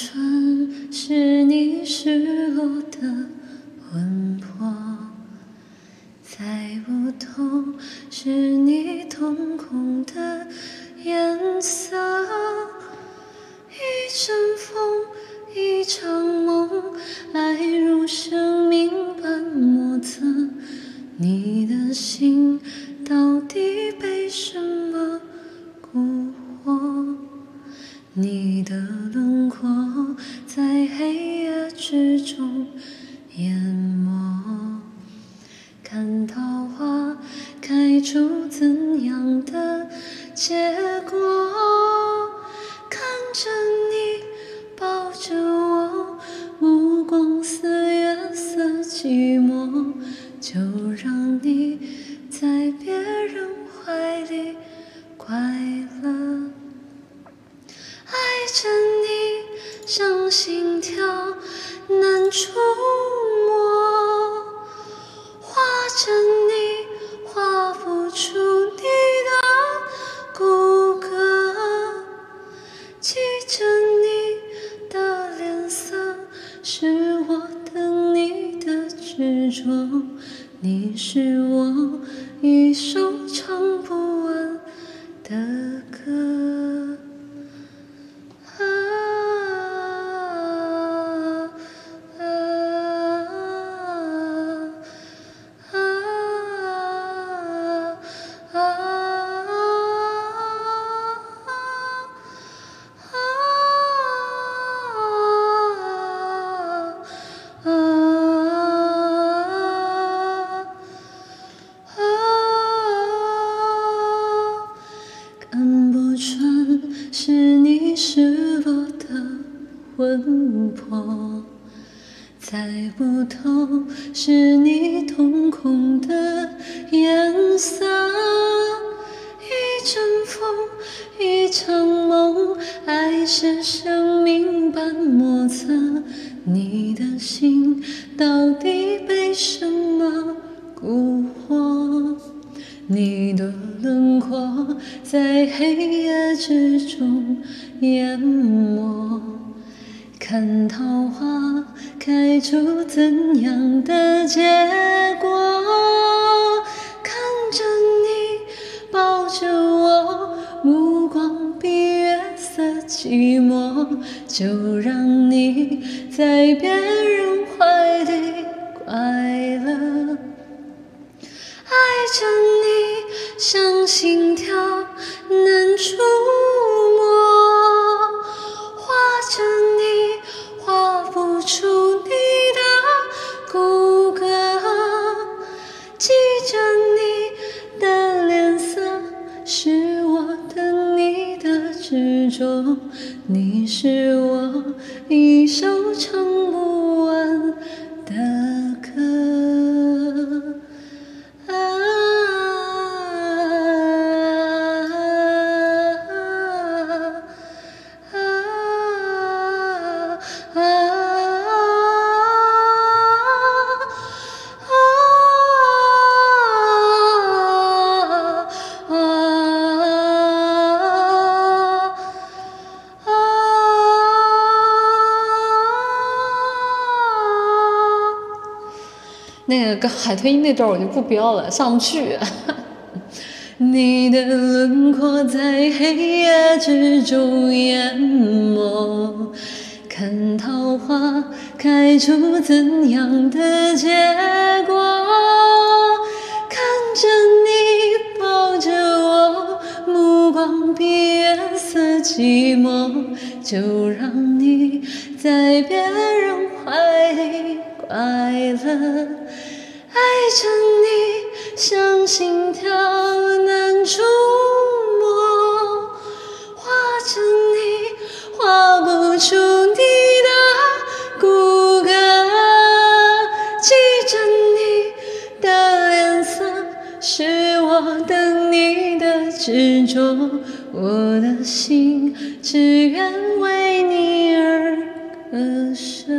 春是你失落的魂魄猜不透是你瞳孔的颜色一阵风一场梦爱如生命般莫测你的心到底被什么蛊惑？你的桃花开出怎样的结果？看着你抱着我，目光似月色寂寞，就让你在别人怀里快乐。爱着你像心跳是我等你的执着，你是我一首唱不完的歌。是你失落的魂魄，猜不透是你瞳孔的颜色。一阵风，一场梦，爱是生命般莫测。你的心到底被什么蛊在黑夜之中淹没，看桃花开出怎样的结果？看着你抱着我，目光比月色寂寞，就让你在别人怀里快乐。爱着你像心跳中，你是我一首唱那个海豚音那段我就不标了，上不去。你的轮廓在黑夜之中淹没，看桃花开出怎样的结果？看着你抱着我，目光比月色寂寞，就让你在别人怀里快乐。爱着你像心跳难触摸，画着你画不出你的骨骼，记着你的脸色，是我等你的执着，我的心只愿为你而割舍。